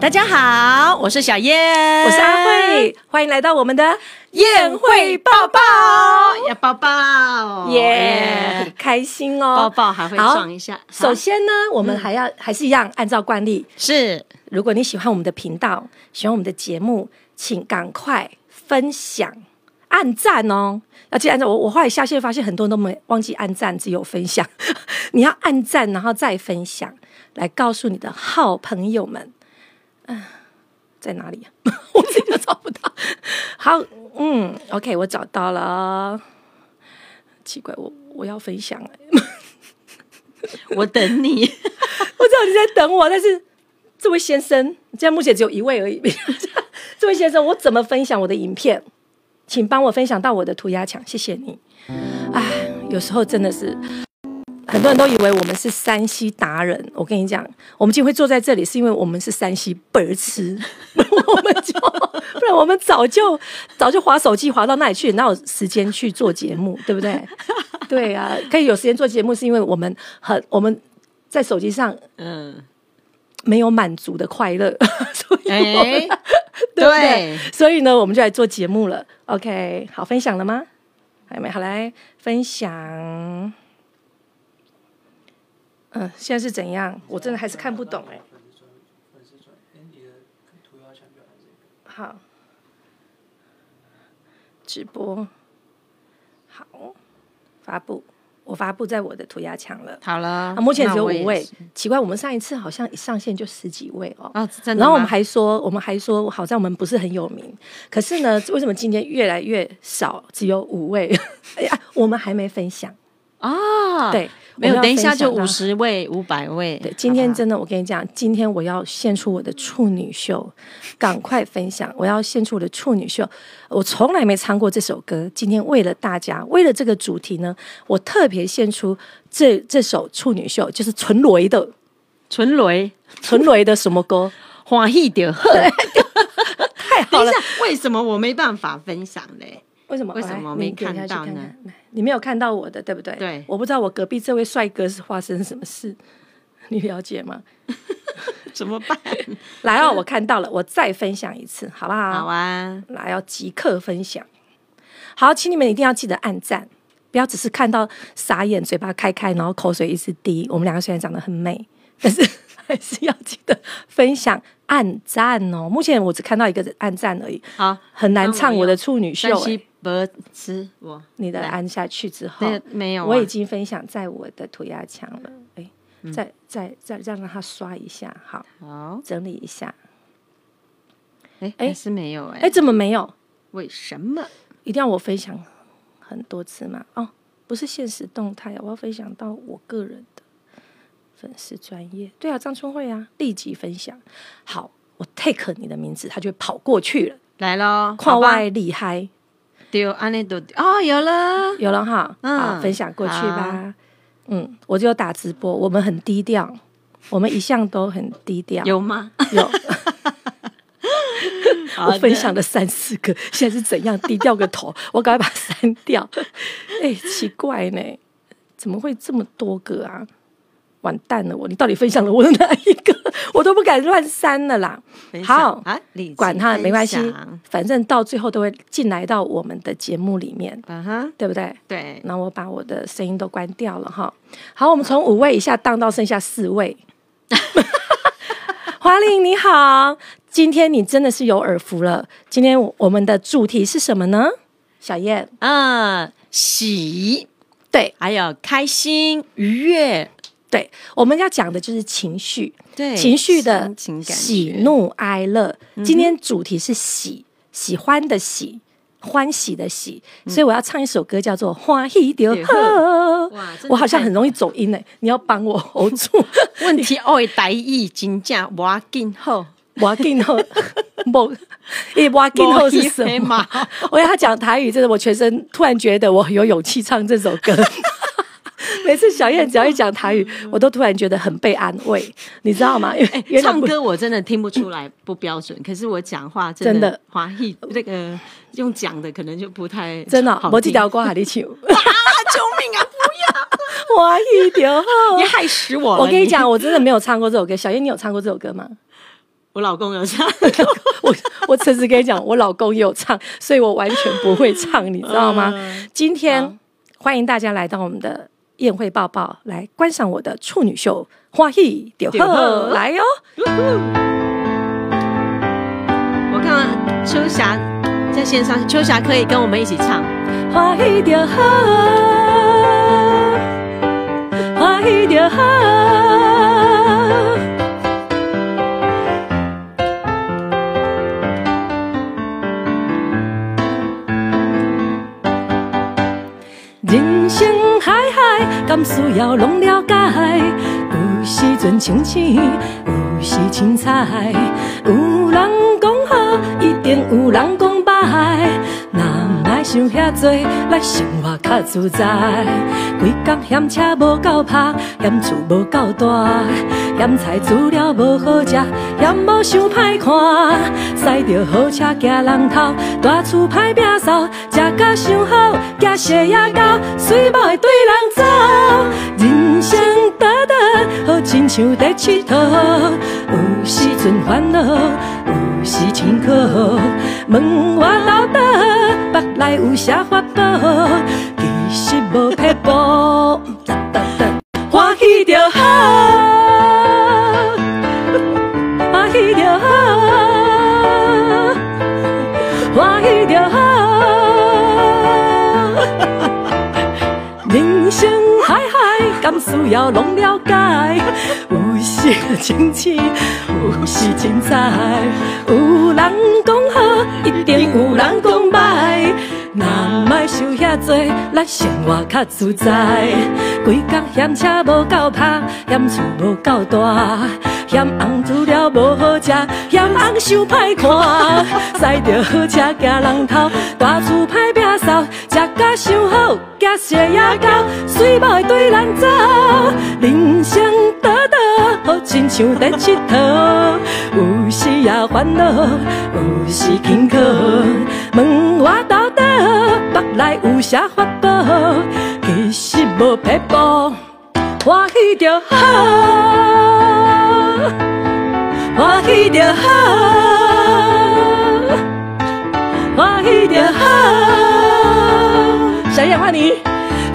大家好，我是小燕，我是阿慧，欢迎来到我们的宴会抱抱，要抱抱，耶，很开心哦，抱抱还会撞一下。首先呢，我们还要、嗯、还是一样，按照惯例，是，如果你喜欢我们的频道，喜欢我们的节目，请赶快分享、按赞哦。要记得按照我，我后来下线发现很多人都没忘记按赞，只有分享。你要按赞，然后再分享，来告诉你的好朋友们。嗯，在哪里啊？我自己都找不到。好，嗯，OK，我找到了。奇怪，我我要分享哎，我等你。我知道你在等我，但是这位先生，现在目前只有一位而已。这位先生，我怎么分享我的影片？请帮我分享到我的涂鸦墙，谢谢你。哎，有时候真的是。很多人都以为我们是山西达人，我跟你讲，我们今天会坐在这里，是因为我们是山西白痴，我们就不然我们早就早就滑手机滑到那里去，哪有时间去做节目，对不对？对啊，可以有时间做节目，是因为我们很我们在手机上嗯没有满足的快乐，所以 对，所以呢，我们就来做节目了。OK，好，分享了吗？还没，好来分享。嗯，现在是怎样？我真的还是看不懂哎。好，直播，好，发布，我发布在我的涂鸦墙了。好了，啊，目前只有五位。奇怪，我们上一次好像一上线就十几位哦。哦，真的。然后我们还说，我们还说，好像我们不是很有名。可是呢，为什么今天越来越少？只有五位。哎呀，我们还没分享啊。对。没有，等一下就五十位、五百位。对，今天真的，我跟你讲，今天我要献出我的处女秀，赶快分享！我要献出我的处女秀，我从来没唱过这首歌。今天为了大家，为了这个主题呢，我特别献出这这首处女秀，就是纯雷的，纯雷，纯雷的什么歌？欢喜就好。太好了，为什么我没办法分享呢？为什么？为什么没看到呢？你没有看到我的，对不对？对，我不知道我隔壁这位帅哥是发生什么事，你了解吗？怎么办？来哦，我看到了，我再分享一次，好不好？好啊，来要即刻分享。好，请你们一定要记得按赞，不要只是看到傻眼，嘴巴开开，然后口水一直滴。我们两个虽然长得很美，但是还是要记得分享、按赞哦。目前我只看到一个暗赞而已，好，很难唱我的处女秀。不吃我，你的按下去之后，没有，我已经分享在我的涂鸦墙了。哎，再再再让让他刷一下，好，好，整理一下。哎哎，是没有哎，哎，怎么没有？为什么一定要我分享很多次吗？哦，不是现实动态，我要分享到我个人的粉丝专业。对啊，张春慧啊，立即分享。好，我 take 你的名字，他就跑过去了。来喽，跨外厉害。丢安内都哦，有了，有了哈，嗯，好，分享过去吧。嗯，我就打直播，我们很低调，我们一向都很低调，有吗？有。我分享了三四个，现在是怎样低调个头？我赶快把它删掉。哎、欸，奇怪呢，怎么会这么多个啊？完蛋了我，我你到底分享了我的哪一个？我都不敢乱删了啦。好，啊、管他没关系，反正到最后都会进来到我们的节目里面，嗯哼，对不对？对。那我把我的声音都关掉了哈。好，我们从五位以下荡到剩下四位。华玲你好，今天你真的是有耳福了。今天我们的主题是什么呢？小燕，嗯，喜，对，还有开心愉悦。对，我们要讲的就是情绪，对情绪的喜怒哀乐。今天主题是喜，喜欢的喜，欢喜的喜，嗯、所以我要唱一首歌，叫做《欢喜就好》。我好像很容易走音呢，你要帮我 hold 住。问题爱，台语真正我更好，我更好，不，诶，我更好是什么？我要他讲台语，真的，我全身突然觉得我很有勇气唱这首歌。每次小燕只要一讲台语，我都突然觉得很被安慰，你知道吗？因为、欸、唱歌我真的听不出来不标准，可是我讲话真的华裔这个用讲的可能就不太真的。我几条歌还得唱 啊！救命啊！不要华裔条，你害死我了！我跟你讲，我真的没有唱过这首歌。小燕，你有唱过这首歌吗？我老公有唱，我我诚实跟你讲，我老公有唱，所以我完全不会唱，你知道吗？嗯、今天好欢迎大家来到我们的宴会抱抱，来观赏我的处女秀，欢喜就好，来哟、哦！我看看秋霞在线上，秋霞可以跟我们一起唱，欢喜就好，欢喜人生海海。敢需要拢了解，有时阵清醒，有时凊彩。有人讲好，一定有人讲歹。若莫想遐多，来生活较自在。规工嫌车无够拍，嫌厝无够大，嫌菜煮了无好食，嫌某想歹看。驶着好车行人头，大厝歹摒扫，食甲伤好，惊血压高，水某会对人走。人生短短，好亲像在佚佗，有时阵烦恼，有时辛苦。问我老倒，腹内有啥法宝？其实无撇步，欢喜就好，不，需要拢了解。有时清醒，有时精彩。有人讲好，一定有人讲歹。若想遐多，咱生活较自在。规工嫌车无够拍，嫌厝无够大，嫌红资料无好食，嫌翁想歹看。驶着好车行人头，大厝歹摒扫，食甲伤好，惊血压高，随某会对咱走。人生短短，好亲像在佚佗，有时也烦恼，有时辛苦。问我到底，腹内有啥法宝？其实无撇步，欢喜就好，欢喜就好，欢喜就好。小燕换你，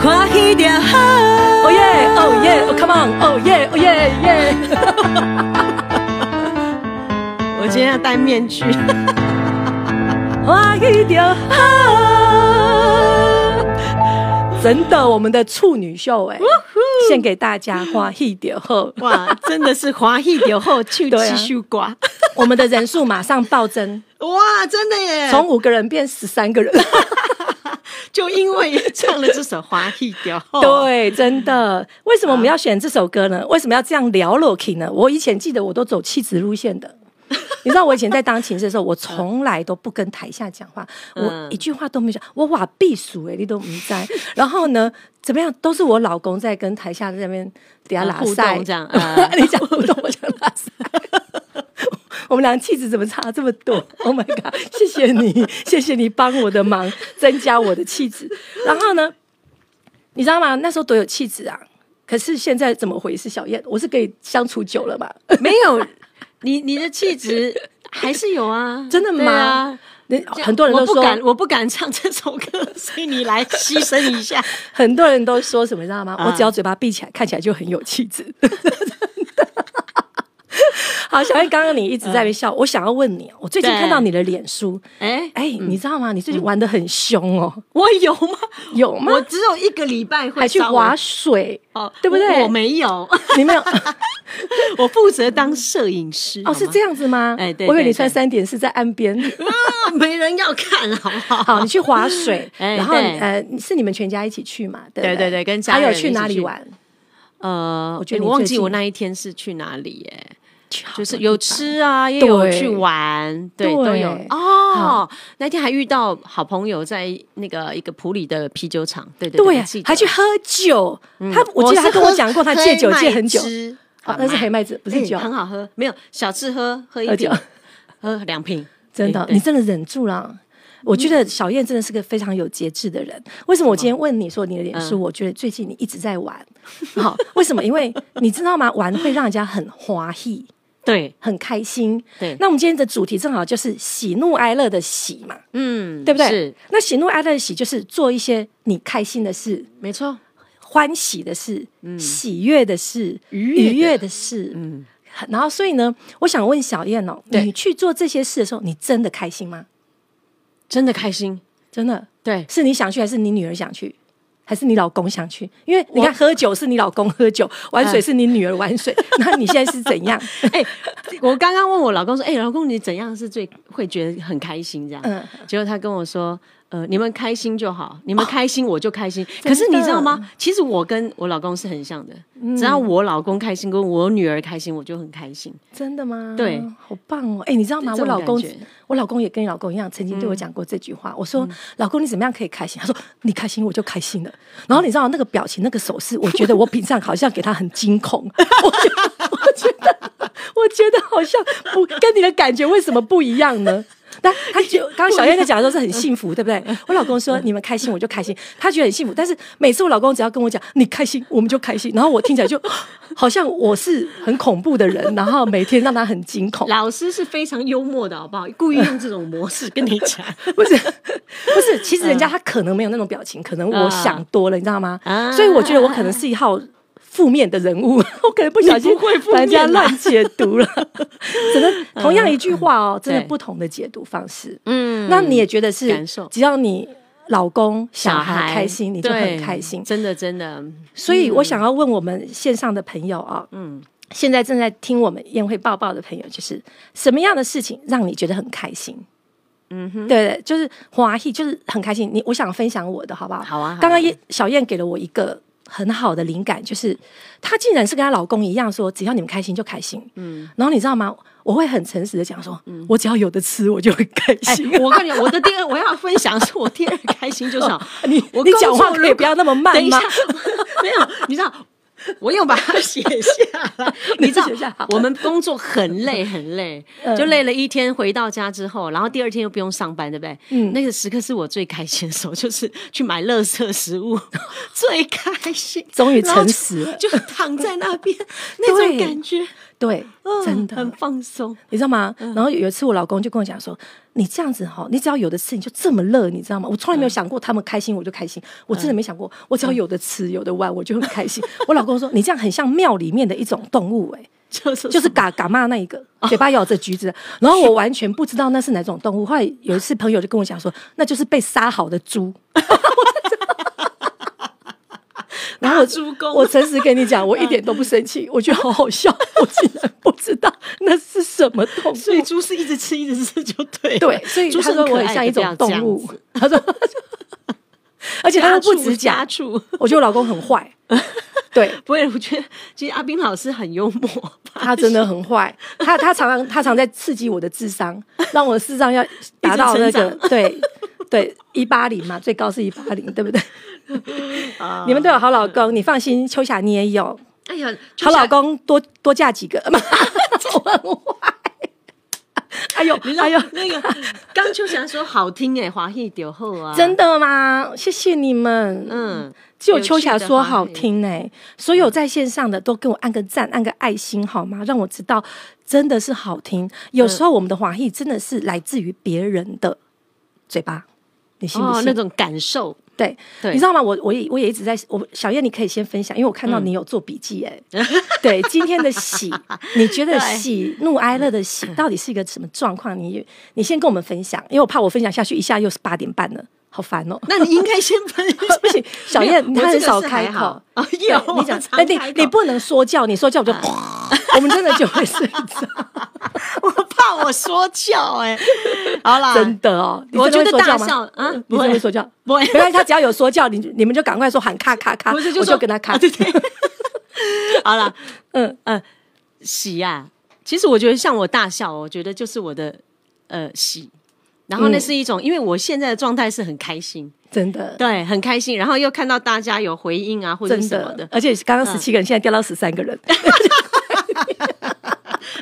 欢喜就好。哦耶，哦耶，哦 come on，哦耶，哦耶耶。我今天要戴面具。欢喜就好，真的，我们的处女秀哎，献给大家，欢喜就好，哇，真的是欢喜就好，去继续挂，我们的人数马上暴增，哇，真的耶，从五个人变十三个人，就因为唱了这首欢喜就好，对，真的，为什么我们要选这首歌呢？为什么要这样聊 Loki 呢？我以前记得我都走气质路线的。你知道我以前在当琴师的时候，我从来都不跟台下讲话，我一句话都没讲，我哇避暑哎，你都不在。然后呢，怎么样，都是我老公在跟台下在那边底下拉塞这样。你讲互动，我讲拉塞。我们俩气质怎么差这么多？Oh my god！谢谢你，谢谢你帮我的忙，增加我的气质。然后呢，你知道吗？那时候多有气质啊！可是现在怎么回事？小燕，我是跟你相处久了嘛？没有。你你的气质 还是有啊？真的吗？啊、很多人都说我不敢，我不敢唱这首歌，所以你来牺牲一下。很多人都说什么，你知道吗？啊、我只要嘴巴闭起来，看起来就很有气质。好，小燕，刚刚你一直在那笑，我想要问你，我最近看到你的脸书，哎哎，你知道吗？你最近玩的很凶哦。我有吗？有吗？我只有一个礼拜会还去划水哦，对不对？我没有，你没有。我负责当摄影师。哦，是这样子吗？哎，对，我以为你穿三点是在岸边，没人要看，好不好？好，你去划水，然后呃，是你们全家一起去嘛？对对对，跟家人还有去哪里玩？呃，我觉得我忘记我那一天是去哪里耶。就是有吃啊，也有去玩，对，都有哦。那天还遇到好朋友在那个一个普里的啤酒厂，对对对，还去喝酒。他我记得他跟我讲过，他戒酒戒很久。那是黑麦子，不是酒，很好喝。没有小吃喝喝一酒，喝两瓶，真的，你真的忍住了。我觉得小燕真的是个非常有节制的人。为什么我今天问你说你的脸书？我觉得最近你一直在玩，好，为什么？因为你知道吗？玩会让人家很欢喜。对，很开心。对，那我们今天的主题正好就是喜怒哀乐的喜嘛，嗯，对不对？是。那喜怒哀乐的喜就是做一些你开心的事，没错，欢喜的事，嗯、喜悦的事，愉悦的事，嗯。然后，所以呢，我想问小燕哦，你去做这些事的时候，你真的开心吗？真的开心，真的。对，是你想去，还是你女儿想去？还是你老公想去？因为你看，喝酒是你老公喝酒，玩水是你女儿玩水。那你现在是怎样？哎，我刚刚问我老公说：“哎，老公，你怎样是最会觉得很开心？”这样，嗯，结果他跟我说。呃，你们开心就好，你们开心我就开心。可是你知道吗？其实我跟我老公是很像的，只要我老公开心，跟我女儿开心，我就很开心。真的吗？对，好棒哦！哎，你知道吗？我老公，我老公也跟你老公一样，曾经对我讲过这句话。我说：“老公，你怎么样可以开心？”他说：“你开心我就开心了。”然后你知道那个表情、那个手势，我觉得我平常好像给他很惊恐。我觉得，我觉得，我觉得好像不跟你的感觉为什么不一样呢？但他就刚刚小燕在讲的时候是很幸福，对不对？我老公说你们开心我就开心，他觉得很幸福。但是每次我老公只要跟我讲你开心，我们就开心，然后我听起来就好像我是很恐怖的人，然后每天让他很惊恐。老师是非常幽默的，好不好？故意用这种模式跟你讲，不 是不是，其实人家他可能没有那种表情，可能我想多了，你知道吗？所以我觉得我可能是一号。负面的人物，我可能不小心把人家乱解读了。只能同样一句话哦，真的不同的解读方式。嗯，那你也觉得是？只要你老公小孩开心，你就很开心。真的，真的。所以我想要问我们线上的朋友啊，嗯，现在正在听我们宴会报报的朋友，就是什么样的事情让你觉得很开心？嗯哼，对，就是华裔，就是很开心。你，我想分享我的好不好？好啊。刚刚小燕给了我一个。很好的灵感，就是她竟然是跟她老公一样说，只要你们开心就开心。嗯，然后你知道吗？我会很诚实的讲说，嗯，我只要有的吃，我就会开心。我跟你讲，我的第二我要分享是我第二开心就是 你，我你讲话可以不要那么慢吗？等一下，没有，你知道。我又把它写下来，你知道，我们工作很累 很累，就累了一天，回到家之后，然后第二天又不用上班，对不对？嗯，那个时刻是我最开心的时候，就是去买垃圾食物，最开心，终于诚实了，就躺在那边那种感觉。对，真的很放松，你知道吗？然后有一次我老公就跟我讲说：“你这样子哈，你只要有的吃，你就这么乐，你知道吗？”我从来没有想过他们开心我就开心，我真的没想过，我只要有的吃有的玩我就很开心。我老公说：“你这样很像庙里面的一种动物，哎，就是就是嘎嘎嘛那一个，嘴巴咬着橘子。”然后我完全不知道那是哪种动物。后来有一次朋友就跟我讲说：“那就是被杀好的猪。”然后我，我诚实跟你讲，我一点都不生气，我觉得好好笑。我竟然不知道那是什么动物，所以猪是一直吃一直吃就对。对，所以他说我很像一种动物。他说，而且他又不止家畜，我觉得我老公很坏。对，不会，我觉得其实阿斌老师很幽默，他真的很坏。他他常常他常在刺激我的智商，让我的智商要达到那个对对一八零嘛，最高是一八零，对不对？你们都有好老公，你放心，秋霞你也有。哎呀，好老公多多嫁几个嘛，我很坏。哎呦，哎呦，那个刚秋霞说好听哎，华裔丢后啊，真的吗？谢谢你们。嗯，只有秋霞说好听哎，所有在线上的都给我按个赞，按个爱心好吗？让我知道真的是好听。有时候我们的华裔真的是来自于别人的嘴巴，你信不信？那种感受。对，对你知道吗？我我也我也一直在我小燕，你可以先分享，因为我看到你有做笔记哎。嗯、对，今天的喜，你觉得喜怒哀乐的喜到底是一个什么状况？你你先跟我们分享，因为我怕我分享下去一下又是八点半了，好烦哦。那你应该先分享，不行，小燕她很少开口。啊。有你讲，哎，你你不能说教，你说教我就，我们真的就会睡着。我怕我说教哎，好啦，真的哦，我觉得大笑啊，不会。说教，不会，没关系，他只要有说教，你你们就赶快说喊咔咔咔，我就跟他咔。对对，好了，嗯。嗯，喜呀，其实我觉得像我大笑，我觉得就是我的呃喜，然后那是一种，因为我现在的状态是很开心。真的对，很开心，然后又看到大家有回应啊，或者什么的，而且刚刚十七个人，现在掉到十三个人。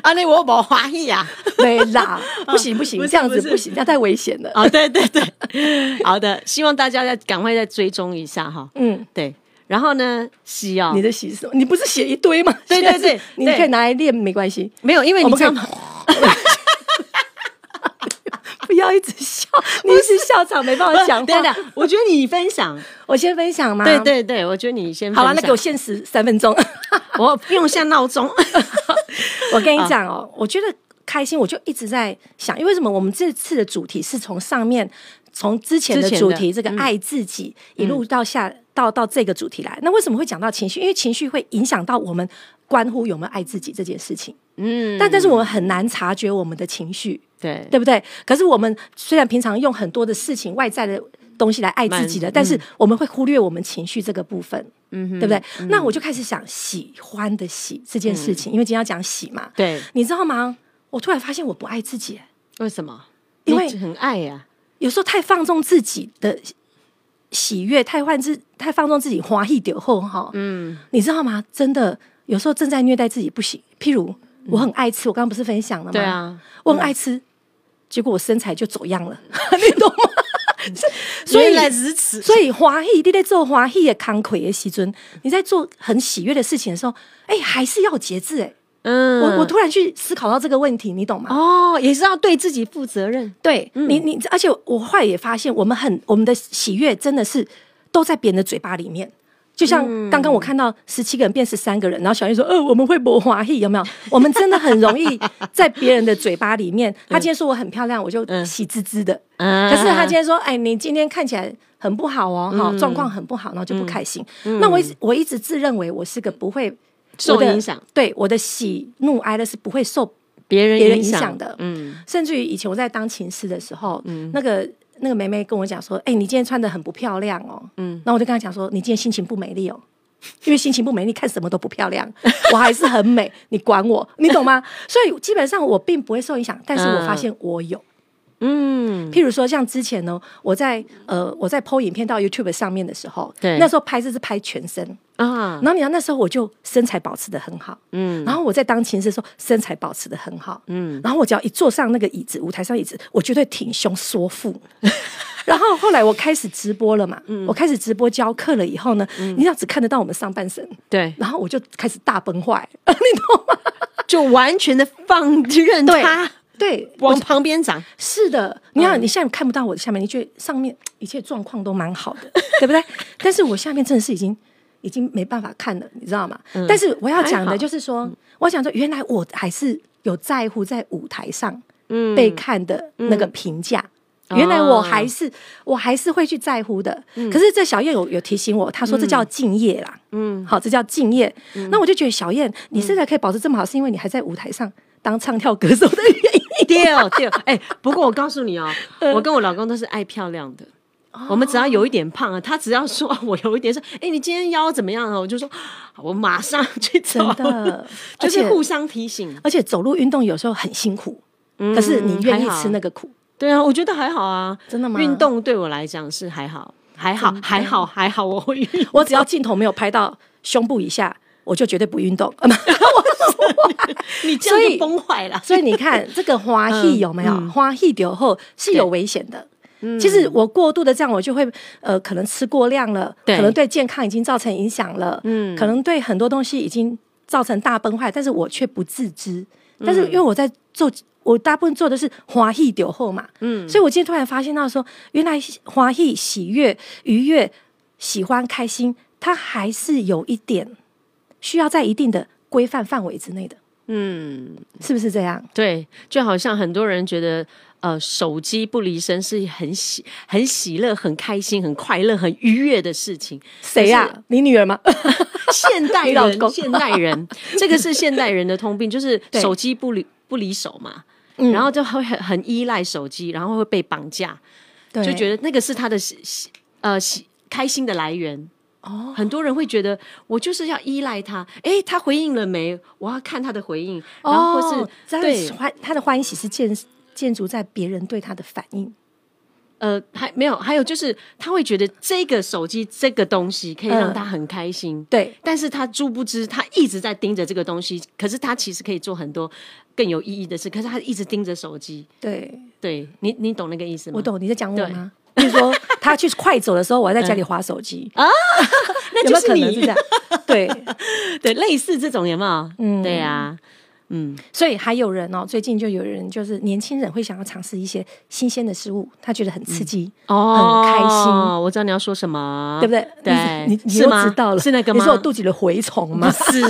啊，那我冇怀疑啊，没啦，不行不行，这样子不行，这样太危险了。啊，对对对，好的，希望大家再赶快再追踪一下哈。嗯，对，然后呢，喜哦，你的喜是什么？你不是写一堆吗？对对对，你可以拿来练，没关系。没有，因为你知道吗？不要一直笑，你一直笑场没办法讲话。对的，我觉得你分享，我先分享吗？对对对，我觉得你先分享。好了，那给我限时三分钟，我不用下闹钟。我跟你讲哦，我觉得开心，我就一直在想，因为什么？我们这次的主题是从上面。从之前的主题这个爱自己，嗯、一路到下、嗯、到到这个主题来，那为什么会讲到情绪？因为情绪会影响到我们关乎有没有爱自己这件事情。嗯，但但是我们很难察觉我们的情绪，对对不对？可是我们虽然平常用很多的事情外在的东西来爱自己的，嗯、但是我们会忽略我们情绪这个部分，嗯哼，对不对？嗯、那我就开始想喜欢的喜这件事情，嗯、因为今天要讲喜嘛。对，你知道吗？我突然发现我不爱自己，为什么？因为很爱呀、啊。有时候太放纵自己的喜悦，太换自太放纵自己花一点后哈，嗯，你知道吗？真的有时候正在虐待自己不行。譬如我很爱吃，我刚刚不是分享了吗？对啊，我很爱吃，结果我身材就走样了，你懂吗？所以来如此，所以花艺你在做花艺的慷慨的时尊，你在做很喜悦的事情的时候，哎，还是要节制哎。嗯，我我突然去思考到这个问题，你懂吗？哦，也是要对自己负责任。对、嗯、你，你而且我后来也发现，我们很我们的喜悦真的是都在别人的嘴巴里面。就像刚刚我看到十七个人变十三个人，然后小燕说：“呃，我们会播华裔有没有？” 我们真的很容易在别人的嘴巴里面。他今天说我很漂亮，我就喜滋滋的。嗯、可是他今天说：“哎，你今天看起来很不好哦，哈、嗯，状况很不好，然后就不开心。嗯”那我一直我一直自认为我是个不会。受影响，对我的喜怒哀乐是不会受别人别人影响的。嗯，甚至于以前我在当琴师的时候，嗯，那个那个妹妹跟我讲说：“哎、欸，你今天穿的很不漂亮哦。”嗯，那我就跟她讲说：“你今天心情不美丽哦，因为心情不美丽，看什么都不漂亮。我还是很美，你管我，你懂吗？所以基本上我并不会受影响，但是我发现我有。”嗯，譬如说像之前呢，我在呃我在 PO 影片到 YouTube 上面的时候，对，那时候拍摄是拍全身。啊，然后你知道那时候我就身材保持的很好，嗯，然后我在当琴师的时候身材保持的很好，嗯，然后我只要一坐上那个椅子，舞台上椅子，我绝对挺胸缩腹，然后后来我开始直播了嘛，嗯，我开始直播教课了以后呢，嗯，你要只看得到我们上半身，对，然后我就开始大崩坏，你懂吗？就完全的放任他。对，往旁边长。是的，你看你现在看不到我的下面，你觉得上面一切状况都蛮好的，对不对？但是我下面真的是已经已经没办法看了，你知道吗？嗯、但是我要讲的就是说，嗯、我想说，原来我还是有在乎在舞台上被看的那个评价。嗯、原来我还是、哦、我还是会去在乎的。嗯、可是这小燕有有提醒我，她说这叫敬业啦。嗯，好，这叫敬业。嗯、那我就觉得小燕，你现在可以保持这么好，是因为你还在舞台上当唱跳歌手的原因。对哦，对哦，哎，不过我告诉你哦，我跟我老公都是爱漂亮的。我们只要有一点胖啊，他只要说我有一点说，哎，你今天腰怎么样啊？我就说，我马上去走。真的，就是互相提醒。而且走路运动有时候很辛苦，可是你愿意吃那个苦？对啊，我觉得还好啊。真的吗？运动对我来讲是还好，还好，还好，还好。我会运动，我只要镜头没有拍到胸部以下，我就绝对不运动。你这样就崩坏了，所以你看这个花艺有没有？花艺掉后是有危险的。其实我过度的这样，我就会呃，可能吃过量了，可能对健康已经造成影响了，嗯，可能对很多东西已经造成大崩坏，但是我却不自知。但是因为我在做，我大部分做的是花艺酒后嘛，嗯，所以我今天突然发现到说，原来花艺喜悦、愉悦、喜欢、开心，它还是有一点需要在一定的。规范范围之内的，嗯，是不是这样？对，就好像很多人觉得，呃，手机不离身是很喜、很喜乐、很开心、很快乐、很愉悦的事情。谁呀、啊？你女儿吗？现代人，现代人，这个是现代人的通病，就是手机不离不离手嘛，对然后就会很很依赖手机，然后会被绑架，就觉得那个是他的喜喜呃喜开心的来源。哦，很多人会觉得我就是要依赖他，哎，他回应了没？我要看他的回应，然后或是、哦、对。欢他的欢喜是建建筑在别人对他的反应。呃，还没有，还有就是他会觉得这个手机这个东西可以让他很开心，呃、对，但是他殊不知他一直在盯着这个东西，可是他其实可以做很多更有意义的事，可是他一直盯着手机，对，对你你懂那个意思吗？我懂，你在讲我吗？比如说他去快走的时候，我还在家里划手机啊，那就是你？对 对，类似这种有没有？嗯，对呀。嗯，所以还有人哦，最近就有人就是年轻人会想要尝试一些新鲜的事物，他觉得很刺激，哦，很开心。我知道你要说什么，对不对？对，你你又知道了，是那个吗？你说我肚子里的蛔虫吗？是，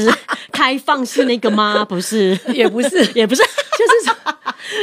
开放式那个吗？不是，也不是，也不是，就是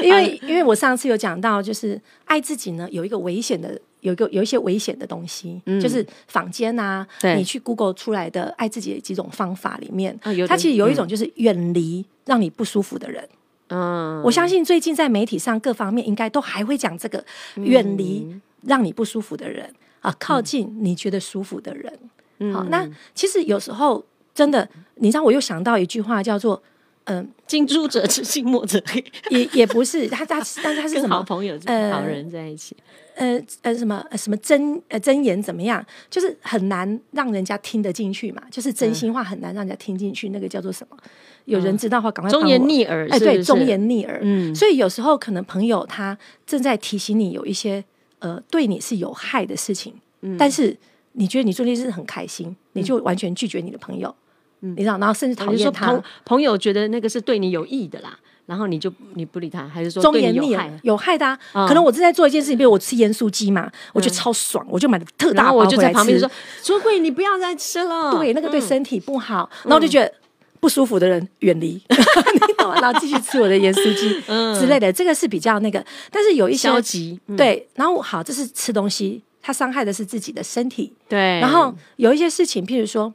因为因为我上次有讲到，就是爱自己呢，有一个危险的。有一个有一些危险的东西，嗯、就是坊间啊，你去 Google 出来的爱自己的几种方法里面，哦、它其实有一种就是远离让你不舒服的人。嗯，我相信最近在媒体上各方面应该都还会讲这个远离让你不舒服的人、嗯、啊，靠近你觉得舒服的人。嗯、好，那其实有时候真的，你知道，我又想到一句话叫做。嗯，近朱者赤，近墨者黑，也也不是他他，但他是什么好朋友、呃、好人在一起？呃呃，什么什么真呃真言怎么样？就是很难让人家听得进去嘛，就是真心话很难让人家听进去。嗯、那个叫做什么？有人知道的话，赶快。忠言逆耳，哎，对，忠言逆耳。嗯，所以有时候可能朋友他正在提醒你有一些呃对你是有害的事情，嗯，但是你觉得你做这件事很开心，你就完全拒绝你的朋友。嗯，你知道，然后甚至讨厌他。朋朋友觉得那个是对你有益的啦，然后你就你不理他，还是说对你有害？有害的啊。可能我正在做一件事情，比如我吃盐酥鸡嘛，我觉得超爽，我就买了特大。我就在旁边说：“朱慧，你不要再吃了。”对，那个对身体不好。然后我就觉得不舒服的人远离，你懂吗？然后继续吃我的盐酥鸡 之类的。这个是比较那个，但是有一些消极。对，然后好，这是吃东西，它伤害的是自己的身体。对，然后有一些事情，譬如说。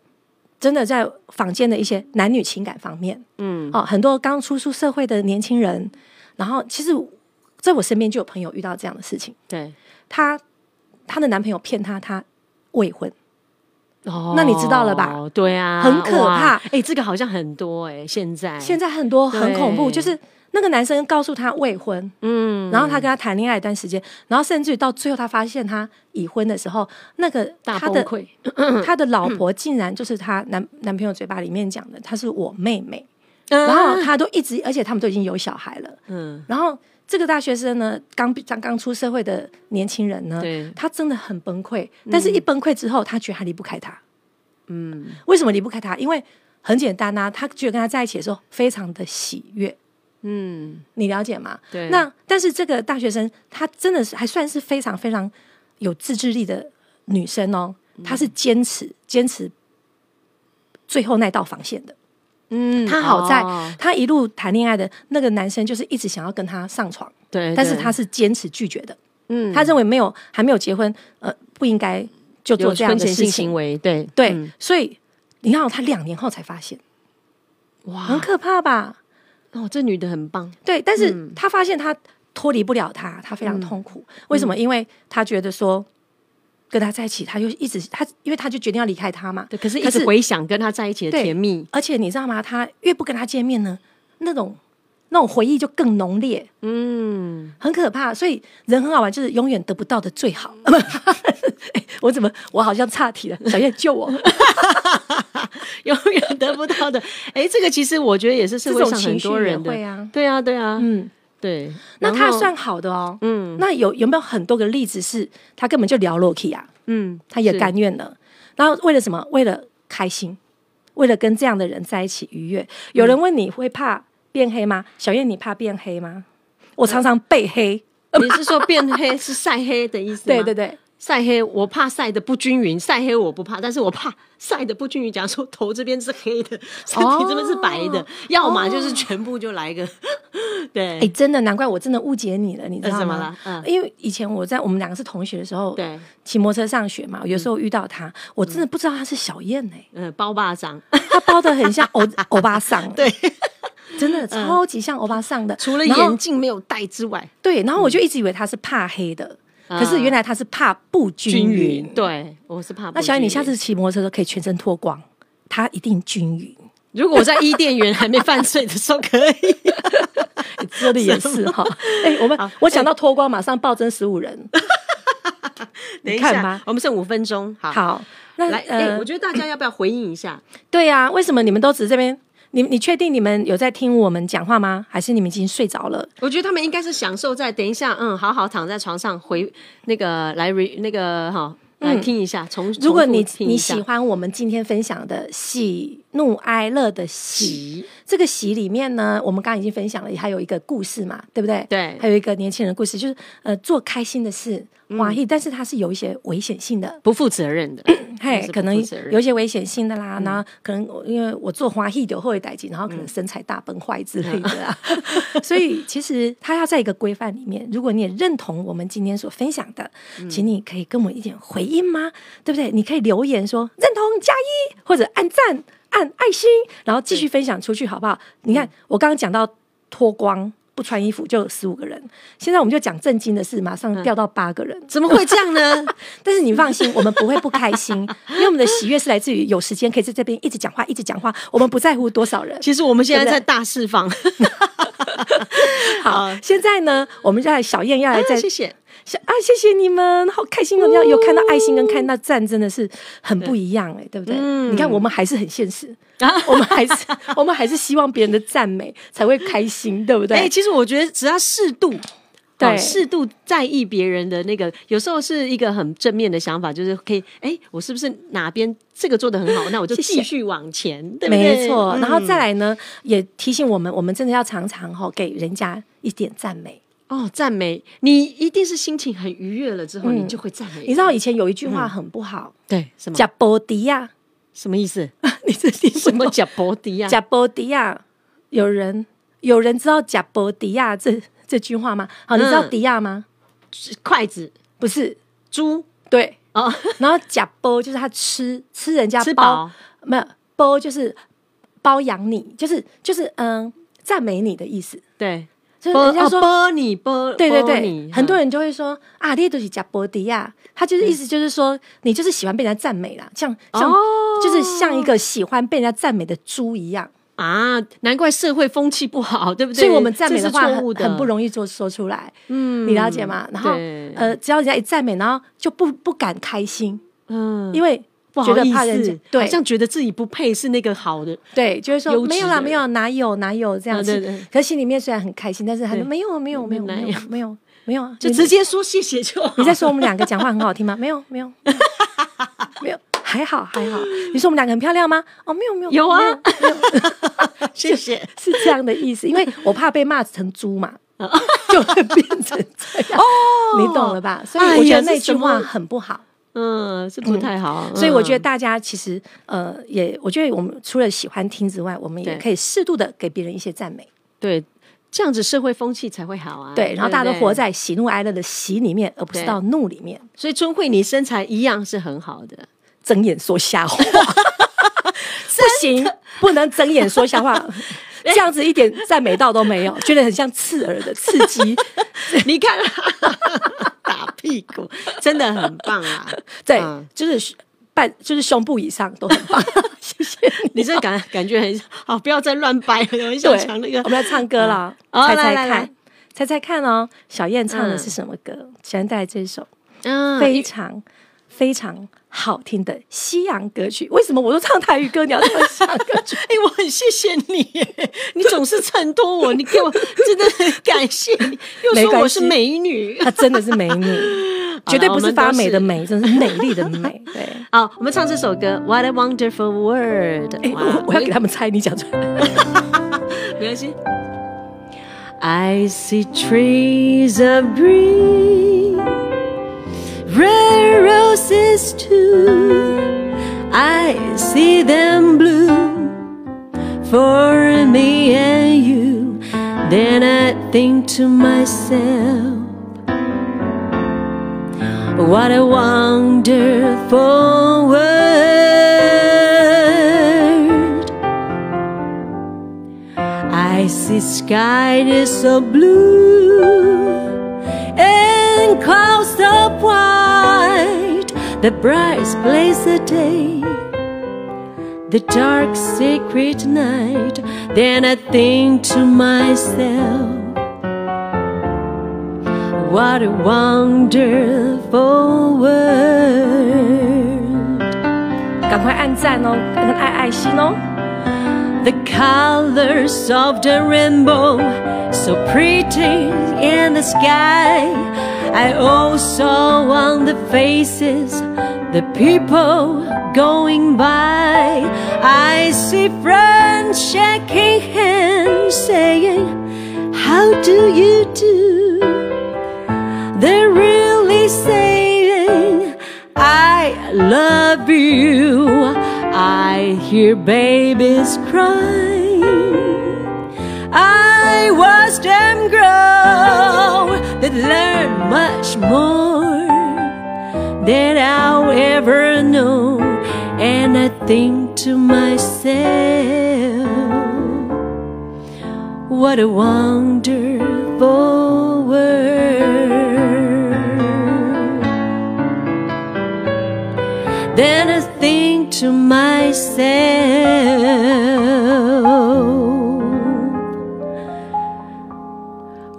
真的在坊间的一些男女情感方面，嗯，哦，很多刚出出社会的年轻人，然后其实在我身边就有朋友遇到这样的事情，对，她她的男朋友骗她，她未婚，哦，那你知道了吧？对啊，很可怕，哎，这个好像很多哎，现在。现在很多很恐怖，就是。那个男生告诉他未婚，嗯，然后他跟他谈恋爱一段时间，然后甚至于到最后他发现他已婚的时候，那个他的 他的老婆竟然就是他男男朋友嘴巴里面讲的，她是我妹妹，然后他都一直，而且他们都已经有小孩了，嗯，然后这个大学生呢，刚刚刚出社会的年轻人呢，对，他真的很崩溃，但是一崩溃之后，他觉得他离不开他，嗯，为什么离不开他？因为很简单啊，他觉得跟他在一起的时候非常的喜悦。嗯，你了解吗？对。那但是这个大学生，她真的是还算是非常非常有自制力的女生哦。她是坚持坚持最后那道防线的。嗯，她好在她一路谈恋爱的那个男生，就是一直想要跟她上床。对。但是她是坚持拒绝的。嗯。她认为没有还没有结婚，呃，不应该就做这样的事情行为。对对。所以你看，她两年后才发现，哇，很可怕吧？哦，这女的很棒。对，但是她发现她脱离不了他，她非常痛苦。嗯、为什么？因为她觉得说跟他在一起，他就一直他，因为他就决定要离开他嘛。对，可是一直回想跟他在一起的甜蜜。而且你知道吗？他越不跟他见面呢，那种那种回忆就更浓烈。嗯，很可怕。所以人很好玩，就是永远得不到的最好。欸、我怎么我好像岔题了？小燕救我。永远得不到的，哎，这个其实我觉得也是社会上很多人的，对啊，对啊，对啊，嗯，对。那他算好的哦，嗯，那有有没有很多个例子是他根本就聊 Loki 啊？嗯，他也甘愿了，然后为了什么？为了开心，为了跟这样的人在一起愉悦。有人问你会怕变黑吗？小燕，你怕变黑吗？我常常被黑，你是说变黑是晒黑的意思吗？对对对。晒黑，我怕晒的不均匀。晒黑我不怕，但是我怕晒的不均匀。假如说头这边是黑的，身体这边是白的，哦、要么就是全部就来一个。哦、对，哎、欸，真的难怪我真的误解你了，你知道吗？嗯，因为以前我在我们两个是同学的时候，对，骑摩托车上学嘛，有时候遇到他，嗯、我真的不知道他是小燕哎、欸，嗯，包巴掌，他包的很像欧欧巴桑，对，真的超级像欧巴桑的，除了眼镜没有戴之外，对，然后我就一直以为他是怕黑的。可是原来他是怕不均匀，对，我是怕。那小雨，你下次骑摩托车都可以全身脱光，他一定均匀。如果我在伊甸园还没犯罪的时候可以，说的也是哈。哎，我们我想到脱光，马上暴增十五人。等一下，我们剩五分钟，好，好，那来，哎，我觉得大家要不要回应一下？对呀，为什么你们都只这边？你你确定你们有在听我们讲话吗？还是你们已经睡着了？我觉得他们应该是享受在等一下，嗯，好好躺在床上回那个来 re 那个哈。来听一下，从如果你你喜欢我们今天分享的喜怒哀乐的喜，喜这个喜里面呢，我们刚刚已经分享了，还有一个故事嘛，对不对？对，还有一个年轻人的故事，就是呃做开心的事。华裔，但是它是有一些危险性的，不负责任的，嘿，可能有一些危险性的啦。然后可能因为我做华裔就会代志，然后可能身材大崩坏之类的啊。所以其实他要在一个规范里面。如果你也认同我们今天所分享的，请你可以跟我一点回应吗？对不对？你可以留言说认同加一，或者按赞按爱心，然后继续分享出去，好不好？你看我刚刚讲到脱光。不穿衣服就有十五个人，现在我们就讲正经的事，马上掉到八个人，怎么会这样呢？但是你放心，我们不会不开心，因为我们的喜悦是来自于有时间可以在这边一直讲话，一直讲话，我们不在乎多少人。其实我们现在在大释放。好，现在呢，我们在小燕要来再、啊、谢谢。啊，谢谢你们，好开心哦！你要有看到爱心跟看到赞，真的是很不一样哎，对不对？嗯，你看我们还是很现实，我们还是我们还是希望别人的赞美才会开心，对不对？哎，其实我觉得只要适度，对，适度在意别人的那个，有时候是一个很正面的想法，就是可以，哎，我是不是哪边这个做的很好？那我就继续往前，对不对？没错。然后再来呢，也提醒我们，我们真的要常常哈给人家一点赞美。哦，赞美你一定是心情很愉悦了之后，嗯、你就会赞美。你知道以前有一句话很不好，嗯、对，什么？贾波迪亚，什么意思？你这听什么？贾波迪亚？贾波迪亚，有人有人知道贾波迪亚这这句话吗？好，你知道迪亚吗？嗯、筷子。不是。猪，对。哦。然后假波就是他吃吃人家包，吃饱。没有波就是包养你，就是就是嗯赞美你的意思，对。就是人家说波你波，对对对，很多人就会说啊，你都是假波迪亚，他就是意思就是说，你就是喜欢被人家赞美啦，像像就是像一个喜欢被人家赞美的猪一样啊，难怪社会风气不好，对不对？所以我们赞美的话很很不容易做说出来，嗯，你了解吗？然后呃，只要人家一赞美，然后就不不敢开心，嗯，因为。觉得怕人家对，好像觉得自己不配是那个好的，对，就是说没有啦，没有，哪有哪有这样子。可是心里面虽然很开心，但是他说没有，没有，没有，没有，没有，没有啊，就直接说谢谢就好。你在说我们两个讲话很好听吗？没有，没有，还好 还好。你说我们两个很漂亮吗？哦，没有没有，有啊，谢谢，是这样的意思。因为 我怕被骂成猪嘛，就会变成这样。哦，你懂了吧？所以我觉得那句话很不好。嗯，是不太好，嗯，所以我觉得大家其实呃，也我觉得我们除了喜欢听之外，我们也可以适度的给别人一些赞美，对，这样子社会风气才会好啊。对，然后大家都活在喜怒哀乐的喜里面，而不是到怒里面。所以春慧，你身材一样是很好的，睁眼说瞎话 不行，不能睁眼说瞎话，这样子一点赞美到都没有，觉得很像刺耳的刺激。你看。打屁股真的很棒啊！对，就是半，就是胸部以上都很棒。谢谢你，你这感感觉很好，不要再乱掰了。我想抢那个，我们要唱歌了，猜猜看，猜猜看哦，小燕唱的是什么歌？小燕带来这首，嗯，非常非常好听的西洋歌曲。为什么我都唱台语歌，你要唱西洋歌曲？哎，我很谢谢你，你总是衬托我，你给我真的很感谢你。又说我是美女，她真的是美女，绝对不是发霉的美，真是美丽的美。对，好，我们唱这首歌《What a Wonderful World》。哎，我我要给他们猜，你讲出来，没关系。I see trees of green, red roses too. I see them bloom for me and you. Then I think to myself. What a wonderful world. I see sky is so blue the bright place a day, the dark secret night. Then I think to myself. What a wonderful world！赶快按赞哦，跟爱爱心哦。 the colors of the rainbow, so pretty in the sky. I also want the faces, the people going by. I see friends shaking hands, saying, How do you do? They're really saying, I love you. I hear babies crying. I watch them grow, that learn much more than I'll ever know. And I think to myself, what a wonderful world. Then I think to myself,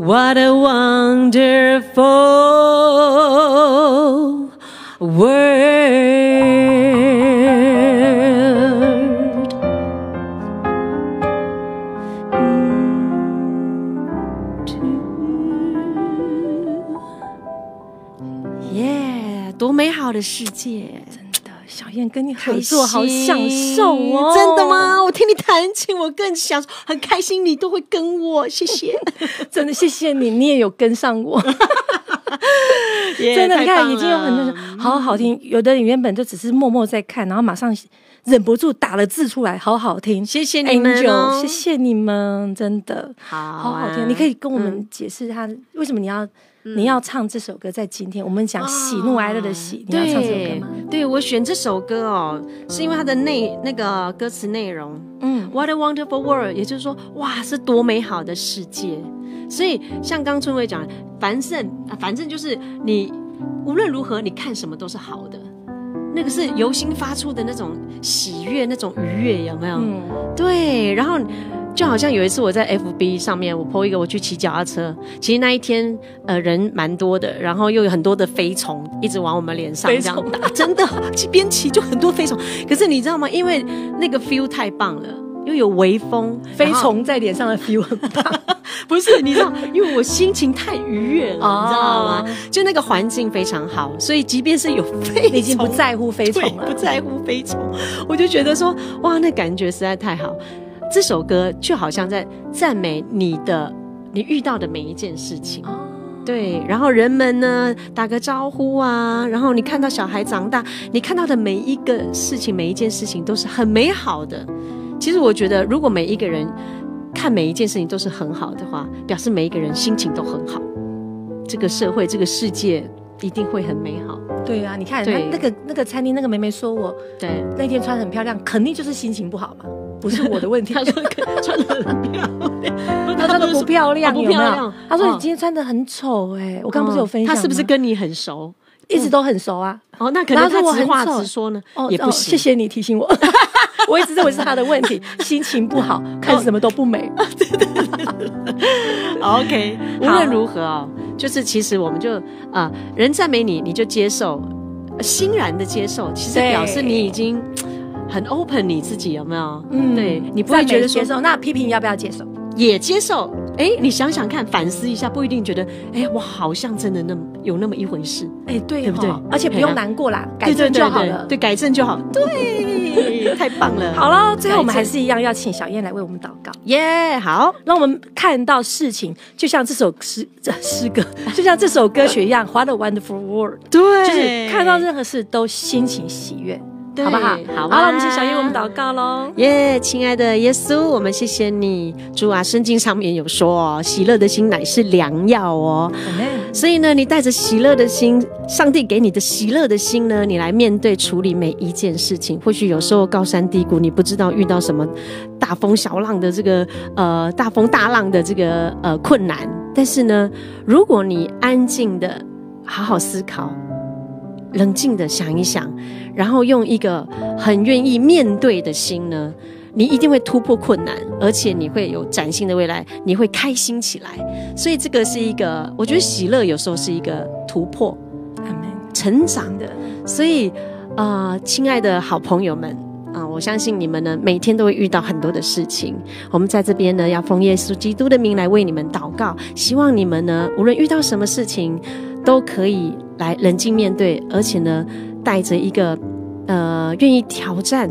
what a wonderful world. Yeah，多美好的世界！ 小燕跟你合作好享受哦，真的吗？我听你弹琴，我更享受，很开心。你都会跟我，谢谢，真的谢谢你，你也有跟上我，真的，你看已经有很多人好好听，有的人原本就只是默默在看，然后马上忍不住打了字出来，好好听，谢谢你们哦，谢谢你们，真的好好好听。你可以跟我们解释他为什么你要。你要唱这首歌，在今天我们讲喜怒哀乐的喜，你要唱这首歌吗？对，我选这首歌哦，是因为它的内那个歌词内容，嗯，What a wonderful world，也就是说，哇，是多美好的世界。所以像刚春伟讲，反正反正就是你无论如何，你看什么都是好的，那个是由心发出的那种喜悦，那种愉悦，有没有？嗯，对，然后。就好像有一次我在 FB 上面，我 po 一个我去骑脚踏车，其实那一天呃人蛮多的，然后又有很多的飞虫一直往我们脸上这样打，真的，边骑就很多飞虫。可是你知道吗？因为那个 feel 太棒了，又有微风，飞虫在脸上的 feel 很棒。不是，你知道，因为我心情太愉悦了，哦、你知道吗？就那个环境非常好，所以即便是有飞虫，你已经不在乎飞虫了，不在乎飞虫，我就觉得说，哇，那感觉实在太好。这首歌就好像在赞美你的，你遇到的每一件事情，对。然后人们呢，打个招呼啊，然后你看到小孩长大，你看到的每一个事情，每一件事情都是很美好的。其实我觉得，如果每一个人看每一件事情都是很好的话，表示每一个人心情都很好，这个社会，这个世界一定会很美好。对啊，你看，对那个那个餐厅那个妹妹说我，对，那天穿很漂亮，肯定就是心情不好嘛。不是我的问题，她说穿的很漂亮，她穿的不漂亮，不漂亮。她说你今天穿的很丑，哎，我刚不是有分享，她是不是跟你很熟？一直都很熟啊。哦，那可能他直话直说呢，也不行。谢谢你提醒我，我一直认为是他的问题，心情不好，看什么都不美。对对对。OK，无论如何哦，就是其实我们就啊，人赞美你，你就接受，欣然的接受，其实表示你已经。很 open，你自己有没有？嗯，对，你不会觉得说接受，那批评要不要接受？也接受。哎，你想想看，反思一下，不一定觉得，哎，我好像真的那么有那么一回事。哎，对，对不对？而且不用难过啦，改正就好了。对，改正就好。对，太棒了。好了，最后我们还是一样要请小燕来为我们祷告。耶，好，让我们看到事情，就像这首诗这诗歌，就像这首歌曲一样，What a wonderful world。对，就是看到任何事都心情喜悦。好不好？好，好了，我们请小燕，我们祷告喽。耶，亲爱的耶稣，我们谢谢你，主啊，圣经上面有说哦，喜乐的心乃是良药哦。所以呢，你带着喜乐的心，上帝给你的喜乐的心呢，你来面对处理每一件事情。或许有时候高山低谷，你不知道遇到什么大风小浪的这个呃大风大浪的这个呃困难，但是呢，如果你安静的好好思考。冷静的想一想，然后用一个很愿意面对的心呢，你一定会突破困难，而且你会有崭新的未来，你会开心起来。所以这个是一个，我觉得喜乐有时候是一个突破，成长的。所以啊、呃，亲爱的好朋友们啊，我相信你们呢，每天都会遇到很多的事情。我们在这边呢，要奉耶稣基督的名来为你们祷告，希望你们呢，无论遇到什么事情，都可以来冷静面对，而且呢，带着一个呃愿意挑战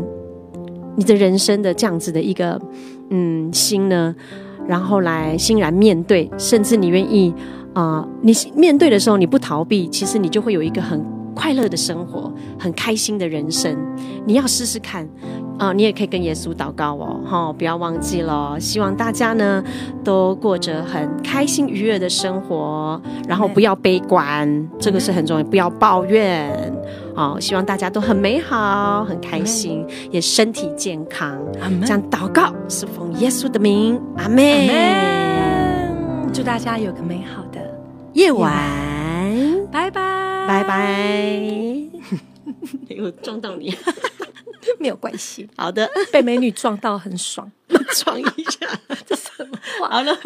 你的人生的这样子的一个嗯心呢，然后来欣然面对，甚至你愿意啊、你面对的时候你不逃避，其实你就会有一个很。快乐的生活，很开心的人生，你要试试看啊、呃！你也可以跟耶稣祷告哦，哈、哦！不要忘记了，希望大家呢都过着很开心愉悦的生活，然后不要悲观，嗯、这个是很重要，不要抱怨哦。希望大家都很美好，很开心，嗯、也身体健康。这样祷告是奉耶稣的名，阿妹。祝大家有个美好的夜晚，拜拜。拜拜！没有撞到你，没有关系。好的，被美女撞到很爽，撞一下，这什么话？好了。